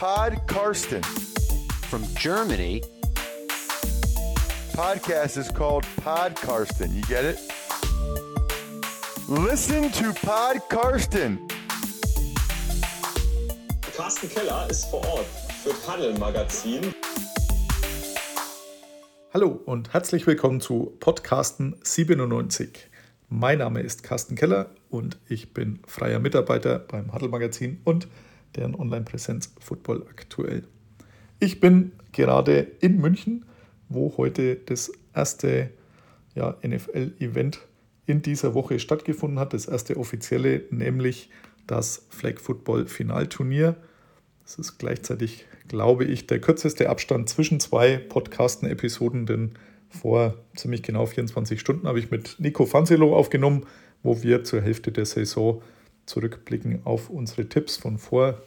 Pod Karsten. From Germany, Podcast is called Pod Karsten. You get it? Listen to Pod Karsten. Carsten Keller ist vor Ort für Paddel Magazin. Hallo und herzlich willkommen zu Podcasten 97. Mein Name ist Carsten Keller und ich bin freier Mitarbeiter beim Huddle Magazin und deren Online-Präsenz Football aktuell. Ich bin gerade in München, wo heute das erste ja, NFL-Event in dieser Woche stattgefunden hat, das erste offizielle, nämlich das Flag Football Finalturnier. Das ist gleichzeitig, glaube ich, der kürzeste Abstand zwischen zwei Podcasten-Episoden, denn vor ziemlich genau 24 Stunden habe ich mit Nico Fanselo aufgenommen, wo wir zur Hälfte der Saison zurückblicken auf unsere Tipps von vor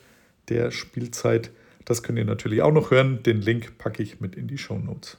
der Spielzeit. Das könnt ihr natürlich auch noch hören. Den Link packe ich mit in die Show Notes.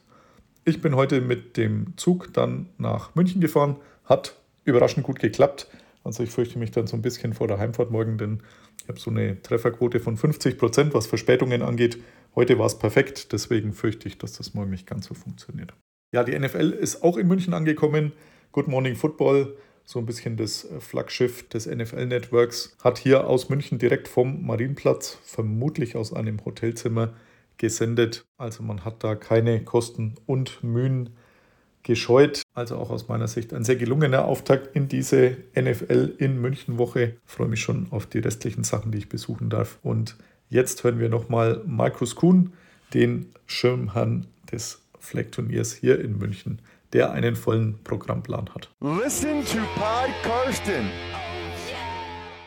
Ich bin heute mit dem Zug dann nach München gefahren. Hat überraschend gut geklappt. Also ich fürchte mich dann so ein bisschen vor der Heimfahrt morgen, denn ich habe so eine Trefferquote von 50 Prozent, was Verspätungen angeht. Heute war es perfekt, deswegen fürchte ich, dass das morgen nicht ganz so funktioniert. Ja, die NFL ist auch in München angekommen. Good Morning Football, so ein bisschen das Flaggschiff des NFL-Networks, hat hier aus München direkt vom Marienplatz, vermutlich aus einem Hotelzimmer, gesendet. Also man hat da keine Kosten und Mühen gescheut. Also auch aus meiner Sicht ein sehr gelungener Auftakt in diese NFL in München Woche. Ich freue mich schon auf die restlichen Sachen, die ich besuchen darf. Und jetzt hören wir nochmal Markus Kuhn, den Schirmherrn des Flag-Turniers hier in München, der einen vollen Programmplan hat. Listen to Pod Karsten.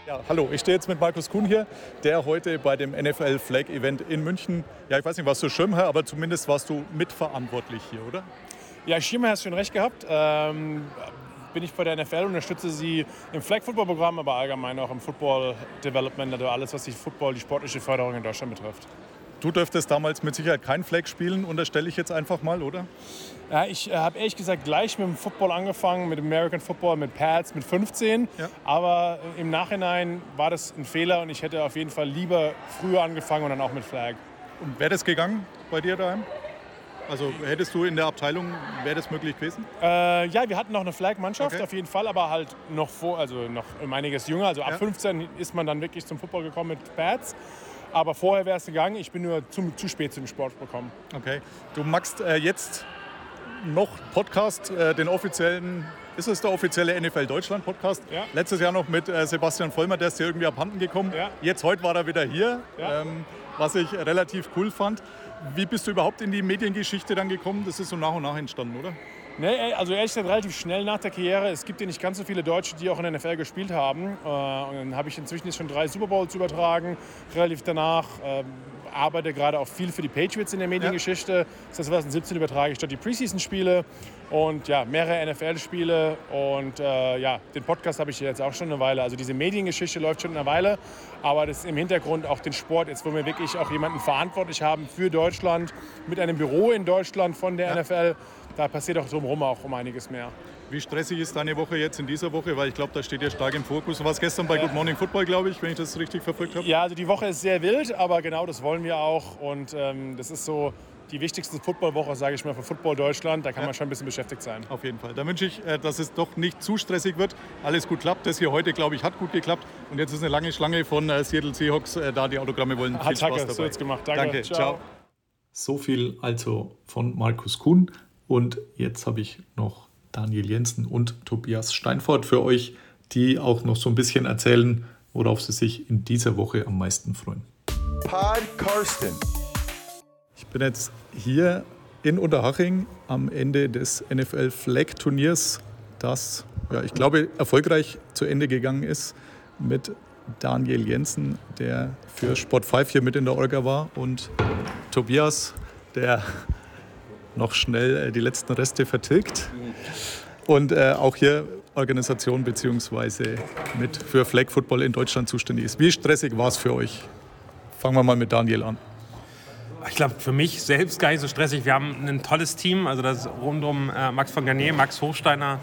Ja, hallo, ich stehe jetzt mit Markus Kuhn hier, der heute bei dem NFL Flag Event in München, ja, ich weiß nicht, warst du Schirmherr, aber zumindest warst du mitverantwortlich hier, oder? Ja, Schirmer hast schon recht gehabt. Ähm, bin ich bei der NFL, unterstütze sie im Flag-Football-Programm, aber allgemein auch im Football-Development, also alles, was die Football, die sportliche Förderung in Deutschland betrifft. Du dürftest damals mit Sicherheit kein Flag spielen, unterstelle ich jetzt einfach mal, oder? Ja, ich äh, habe ehrlich gesagt gleich mit dem Football angefangen, mit American Football, mit Pads, mit 15. Ja. Aber im Nachhinein war das ein Fehler und ich hätte auf jeden Fall lieber früher angefangen und dann auch mit Flag. Und wäre das gegangen bei dir daheim? Also hättest du in der Abteilung, wäre das möglich gewesen? Äh, ja, wir hatten noch eine Flag-Mannschaft Okay. auf jeden Fall, aber halt noch vor, also noch um einiges jünger. Also ab Ja. 15 ist man dann wirklich zum Football gekommen mit Pads. Aber vorher wäre es gegangen. Ich bin nur zu, zu spät zum Sport gekommen. Okay. Du machst äh, jetzt noch Podcast, äh, den offiziellen, ist es der offizielle NFL Deutschland Podcast? Ja. Letztes Jahr noch mit äh, Sebastian Vollmer, der ist dir irgendwie abhanden gekommen. Ja. Jetzt, heute war er wieder hier, Ja. ähm, was ich relativ cool fand. Wie bist du überhaupt in die Mediengeschichte dann gekommen? Das ist so nach und nach entstanden, oder? Nee, also ehrlich gesagt relativ schnell nach der Karriere. Es gibt ja nicht ganz so viele Deutsche, die auch in der NFL gespielt haben. Äh, und dann habe ich inzwischen jetzt schon drei Super Bowls übertragen, relativ danach. Arbeite gerade auch viel für die Patriots in der Mediengeschichte. Das heißt, 2017 übertrage ich dort die Preseason-Spiele und ja, mehrere NFL-Spiele. Und äh, ja, den Podcast habe ich jetzt auch schon eine Weile. Also diese Mediengeschichte läuft schon eine Weile. Aber das ist im Hintergrund auch den Sport, jetzt wo wir wirklich auch jemanden verantwortlich haben für Deutschland, mit einem Büro in Deutschland von der Ja. NFL, da passiert auch drumherum auch um einiges mehr. Wie stressig ist deine Woche jetzt in dieser Woche? Weil ich glaube, da steht ja stark im Fokus. Du warst gestern bei Good Morning Football, glaube ich, wenn ich das richtig verfolgt habe. Ja, also die Woche ist sehr wild, aber genau das wollen wir auch. Und ähm, das ist so die wichtigste Footballwoche, sage ich mal, für Football Deutschland. Da kann man schon ein bisschen beschäftigt sein. Auf jeden Fall. Da wünsche ich, äh, dass es doch nicht zu stressig wird. Alles gut klappt. Das hier heute, glaube ich, hat gut geklappt. Und jetzt ist eine lange Schlange von äh, Seattle Seahawks äh, da, die Autogramme wollen. Viel Hat Spaß Hacke, dabei. so jetzt gemacht. Danke. Danke. Ciao. Ciao. So viel also von Markus Kuhn. Und jetzt habe ich noch Daniel Jensen und Tobias Steinfort für euch, die auch noch so ein bisschen erzählen, worauf sie sich in dieser Woche am meisten freuen. Pod Karsten. Ich bin jetzt hier in Unterhaching am Ende des NFL Flag Turniers, das, ja, ich glaube, erfolgreich zu Ende gegangen ist mit Daniel Jensen, der für Sport 5 hier mit in der Orga war und Tobias, der noch schnell äh, die letzten Reste vertilgt und äh, auch hier Organisation bzw. mit für Flag Football in Deutschland zuständig ist. Wie stressig war es für euch? Fangen wir mal mit Daniel an. Ich glaube, für mich selbst gar nicht so stressig. Wir haben ein tolles Team, also das rund um äh, Max von Garnier, Max Hochsteiner,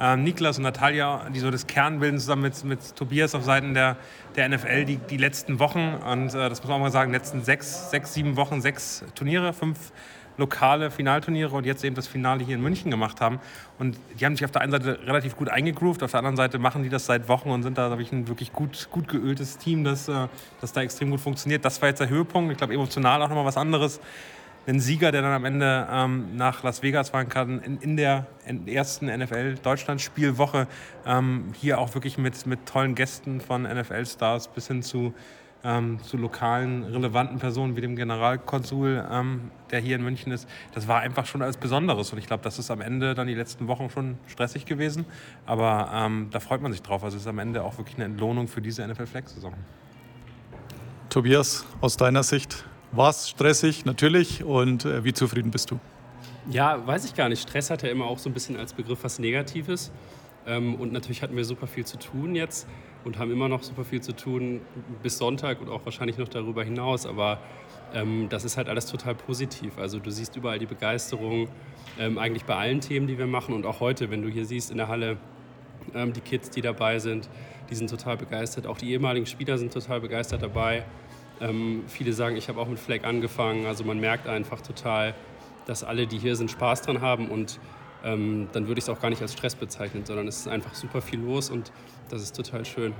ähm, Niklas und Natalia, die so das Kern bilden, zusammen mit, mit Tobias auf Seiten der, der NFL, die, die letzten Wochen. Und äh, das muss man auch mal sagen, letzten sechs, sechs, sieben Wochen, sechs Turniere, fünf lokale Finalturniere und jetzt eben das Finale hier in München gemacht haben. Und die haben sich auf der einen Seite relativ gut eingegroovt, auf der anderen Seite machen die das seit Wochen und sind da, glaube ich, ein wirklich gut, gut geöltes Team, das, äh, das da extrem gut funktioniert. Das war jetzt der Höhepunkt. Ich glaube, emotional auch nochmal was anderes. Ein Sieger, der dann am Ende ähm, nach Las Vegas fahren kann, in, in der ersten NFL-Deutschland-Spielwoche. Ähm, hier auch wirklich mit, mit tollen Gästen von NFL-Stars bis hin zu ähm, zu lokalen, relevanten Personen wie dem Generalkonsul, ähm, der hier in München ist. Das war einfach schon als Besonderes. Und ich glaube, das ist am Ende dann die letzten Wochen schon stressig gewesen. Aber ähm, da freut man sich drauf. Also es ist am Ende auch wirklich eine Entlohnung für diese NFL-Flex-Saison. Tobias, aus deiner Sicht, war es stressig? Natürlich. Und äh, wie zufrieden bist du? Ja, weiß ich gar nicht. Stress hat ja immer auch so ein bisschen als Begriff was Negatives. Ähm, und natürlich hatten wir super viel zu tun jetzt und haben immer noch super viel zu tun bis Sonntag und auch wahrscheinlich noch darüber hinaus. Aber ähm, das ist halt alles total positiv. Also du siehst überall die Begeisterung, ähm, eigentlich bei allen Themen, die wir machen. Und auch heute, wenn du hier siehst in der Halle, ähm, die Kids, die dabei sind, die sind total begeistert. Auch die ehemaligen Spieler sind total begeistert dabei. Ähm, viele sagen, ich habe auch mit Flag angefangen. Also man merkt einfach total, dass alle, die hier sind, Spaß dran haben und ähm, dann würde ich es auch gar nicht als Stress bezeichnen, sondern es ist einfach super viel los und das ist total schön.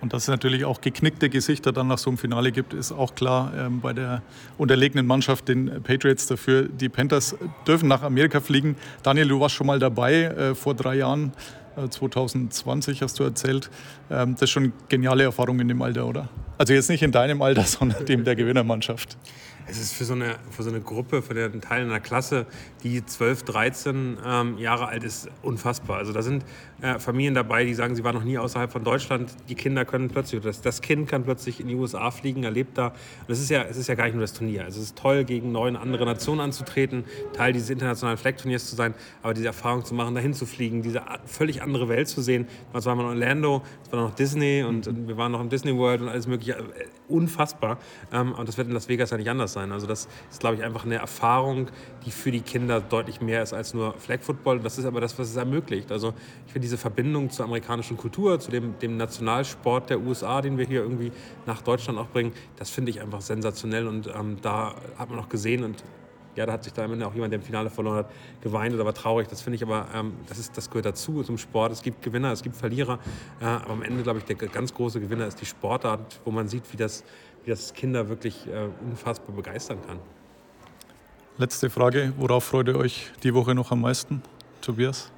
Und dass es natürlich auch geknickte Gesichter dann nach so einem Finale gibt, ist auch klar ähm, bei der unterlegenen Mannschaft, den Patriots dafür. Die Panthers dürfen nach Amerika fliegen. Daniel, du warst schon mal dabei äh, vor drei Jahren, äh, 2020 hast du erzählt. Ähm, das ist schon eine geniale Erfahrung in dem Alter, oder? Also jetzt nicht in deinem Alter, sondern dem der Gewinnermannschaft es ist für so eine, für so eine Gruppe, für den Teil einer Klasse, die 12, 13 ähm, Jahre alt ist, unfassbar. Also da sind äh, Familien dabei, die sagen, sie waren noch nie außerhalb von Deutschland. Die Kinder können plötzlich, das, das Kind kann plötzlich in die USA fliegen, erlebt da. Und es ist ja, ist ja gar nicht nur das Turnier. Also es ist toll, gegen neun andere Nationen anzutreten, Teil dieses internationalen Flag-Turniers zu sein, aber diese Erfahrung zu machen, dahin zu fliegen, diese völlig andere Welt zu sehen. Das war mal in Orlando, es war noch Disney und, und, wir waren noch im Disney World und alles mögliche. Äh, unfassbar. Ähm, und das wird in Las Vegas ja nicht anders sein. Also das ist, glaube ich, einfach eine Erfahrung, die für die Kinder deutlich mehr ist als nur Flag Football. Das ist aber das, was es ermöglicht. Also ich finde diese Verbindung zur amerikanischen Kultur, zu dem, dem Nationalsport der USA, den wir hier irgendwie nach Deutschland auch bringen, das finde ich einfach sensationell. Und ähm, da hat man auch gesehen und ja, da hat sich da am Ende auch jemand, der im Finale verloren hat, geweint oder war traurig. Das finde ich aber, ähm, das, ist, das gehört dazu zum Sport. Es gibt Gewinner, es gibt Verlierer. Äh, aber am Ende, glaube ich, der ganz große Gewinner ist die Sportart, wo man sieht, wie das, wie das Kinder wirklich äh, unfassbar begeistern kann. Letzte Frage, worauf freut ihr euch die Woche noch am meisten, Tobias?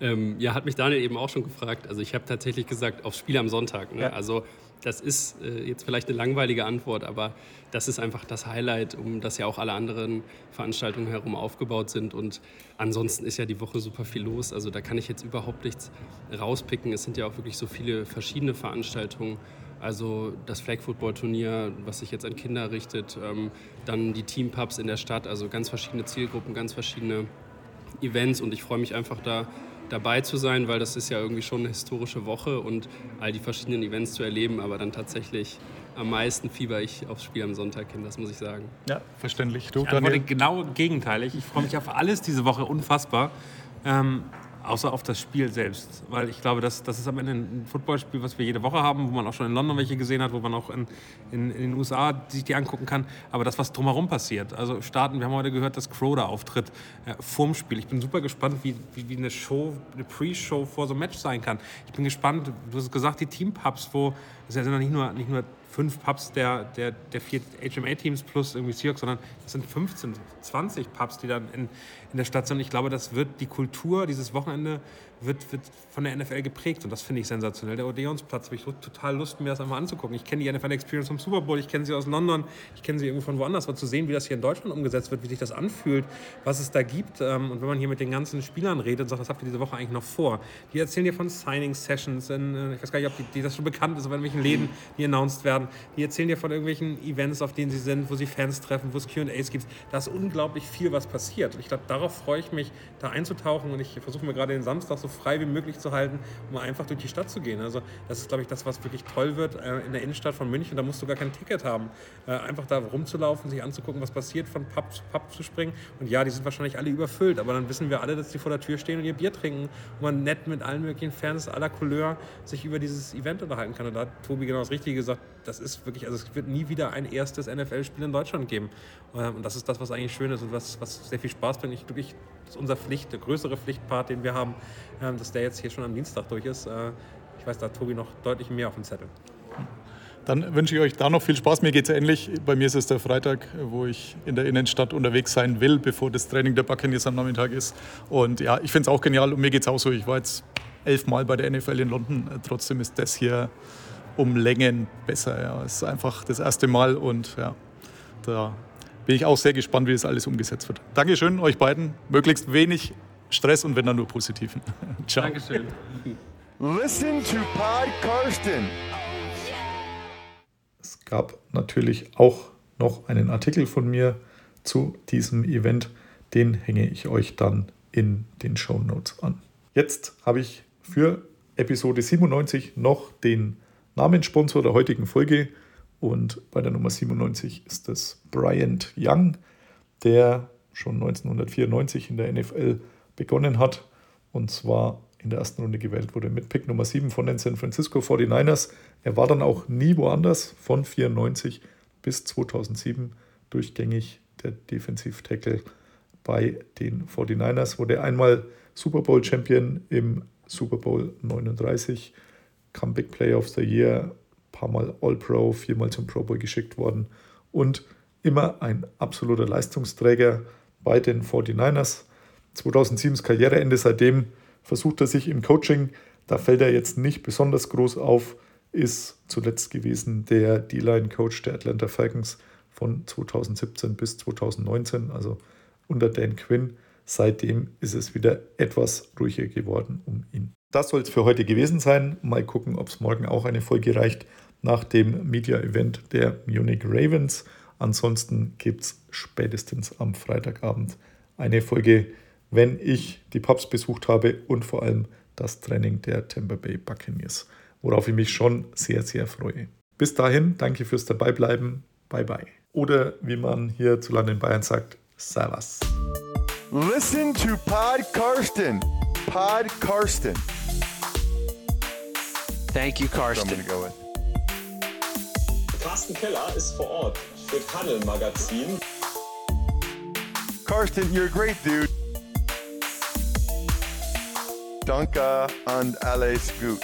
Ähm, ja, hat mich Daniel eben auch schon gefragt. Also ich habe tatsächlich gesagt, aufs Spiel am Sonntag. Ne? Ja. Also das ist äh, jetzt vielleicht eine langweilige Antwort, aber das ist einfach das Highlight, um das ja auch alle anderen Veranstaltungen herum aufgebaut sind. Und ansonsten ist ja die Woche super viel los. Also da kann ich jetzt überhaupt nichts rauspicken. Es sind ja auch wirklich so viele verschiedene Veranstaltungen. Also das Flag Football Turnier, was sich jetzt an Kinder richtet, ähm, dann die Teampubs in der Stadt, also ganz verschiedene Zielgruppen, ganz verschiedene Events und ich freue mich einfach da dabei zu sein, weil das ist ja irgendwie schon eine historische Woche und all die verschiedenen Events zu erleben, aber dann tatsächlich am meisten fieber ich aufs Spiel am Sonntag hin, das muss ich sagen. Ja, verständlich. Du, ich antworte genau gegenteilig. Ich freue mich auf alles diese Woche unfassbar. Ähm, Außer auf das Spiel selbst. Weil ich glaube, das, das ist am Ende ein Footballspiel, was wir jede Woche haben, wo man auch schon in London welche gesehen hat, wo man auch in, in, in den USA sich die angucken kann. Aber das, was drumherum passiert. Also starten, wir haben heute gehört, dass Crow da auftritt äh, vorm Spiel. Ich bin super gespannt, wie, wie, wie eine Show, eine Pre-Show vor so einem Match sein kann. Ich bin gespannt, du hast gesagt, die Team-Pubs, wo es ja nicht nur, nicht nur fünf Pubs der, der, der vier HMA-Teams plus irgendwie Seahawks, sondern das sind 15, 20 Pubs, die dann in, in der Stadt sind. Ich glaube, das wird die Kultur dieses Wochenende wird, wird von der NFL geprägt und das finde ich sensationell. Der Odeonsplatz, habe ich total Lust, mir das einmal anzugucken. Ich kenne die NFL-Experience vom Super Bowl, ich kenne sie aus London, ich kenne sie irgendwo von woanders, aber zu sehen, wie das hier in Deutschland umgesetzt wird, wie sich das anfühlt, was es da gibt ähm, und wenn man hier mit den ganzen Spielern redet und sagt, was habt ihr diese Woche eigentlich noch vor? Die erzählen dir von Signing-Sessions, äh, ich weiß gar nicht, ob die, die das schon bekannt ist, aber in welchen Läden die announced werden. Die erzählen dir von irgendwelchen Events, auf denen sie sind, wo sie Fans treffen, wo es Q&As gibt. Da ist unglaublich viel, was passiert. Und ich glaube, darauf freue ich mich, da einzutauchen und ich versuche mir gerade den Samstag so frei wie möglich zu halten, um einfach durch die Stadt zu gehen. Also das ist, glaube ich, das, was wirklich toll wird äh, in der Innenstadt von München. Da musst du gar kein Ticket haben. Äh, einfach da rumzulaufen, sich anzugucken, was passiert, von Pub zu Pub zu springen. Und ja, die sind wahrscheinlich alle überfüllt, aber dann wissen wir alle, dass die vor der Tür stehen und ihr Bier trinken und man nett mit allen möglichen Fans aller Couleur sich über dieses Event unterhalten kann. Und da hat Tobi genau das Richtige gesagt. Das ist wirklich, also es wird nie wieder ein erstes NFL-Spiel in Deutschland geben. Ähm, und das ist das, was eigentlich schön ist und was, was sehr viel Spaß bringt. Ich das ist unser Pflicht, der größere Pflichtpart, den wir haben, ähm, dass der jetzt hier schon am Dienstag durch ist. Äh, ich weiß, da hat Tobi noch deutlich mehr auf dem Zettel. Dann wünsche ich euch da noch viel Spaß. Mir geht es ähnlich. Bei mir ist es der Freitag, wo ich in der Innenstadt unterwegs sein will, bevor das Training der Buccaneers am Nachmittag ist. Und ja, ich finde es auch genial und mir geht es auch so. Ich war jetzt elfmal bei der NFL in London. Trotzdem ist das hier um Längen besser. Ja. Es ist einfach das erste Mal und ja, da bin ich auch sehr gespannt, wie das alles umgesetzt wird. Dankeschön euch beiden. Möglichst wenig Stress und wenn dann nur positiven. Ciao. Dankeschön. Listen to Pod Karsten. Es gab natürlich auch noch einen Artikel von mir zu diesem Event. Den hänge ich euch dann in den Show Notes an. Jetzt habe ich für Episode 97 noch den Namenssponsor der heutigen Folge. Und bei der Nummer 97 ist es Bryant Young, der schon 1994 in der NFL begonnen hat. Und zwar in der ersten Runde gewählt wurde mit Pick Nummer 7 von den San Francisco 49ers. Er war dann auch nie woanders von 94 bis 2007 durchgängig der Defensiv-Tackle bei den 49ers. Wurde einmal Super Bowl Champion im Super Bowl 39, Comeback Player of the Year, paar Mal All-Pro, viermal zum Pro Bowl geschickt worden und immer ein absoluter Leistungsträger bei den 49ers. 2007 Karriereende, seitdem versucht er sich im Coaching. Da fällt er jetzt nicht besonders groß auf, ist zuletzt gewesen der D-Line-Coach der Atlanta Falcons von 2017 bis 2019, also unter Dan Quinn. Seitdem ist es wieder etwas ruhiger geworden um ihn. Das soll es für heute gewesen sein. Mal gucken, ob es morgen auch eine Folge reicht nach dem Media-Event der Munich Ravens. Ansonsten gibt es spätestens am Freitagabend eine Folge, wenn ich die Pubs besucht habe und vor allem das Training der Tampa Bay Buccaneers, worauf ich mich schon sehr, sehr freue. Bis dahin, danke fürs Dabeibleiben. Bye bye. Oder wie man hierzulande in Bayern sagt, Servus. Listen to Pod Karsten. Pod Karsten. Thank you, So I'm Karsten. gonna go with. Carsten Keller ist vor Ort für Paddel Magazin. Karsten, you're a great dude. Danke und alles gut.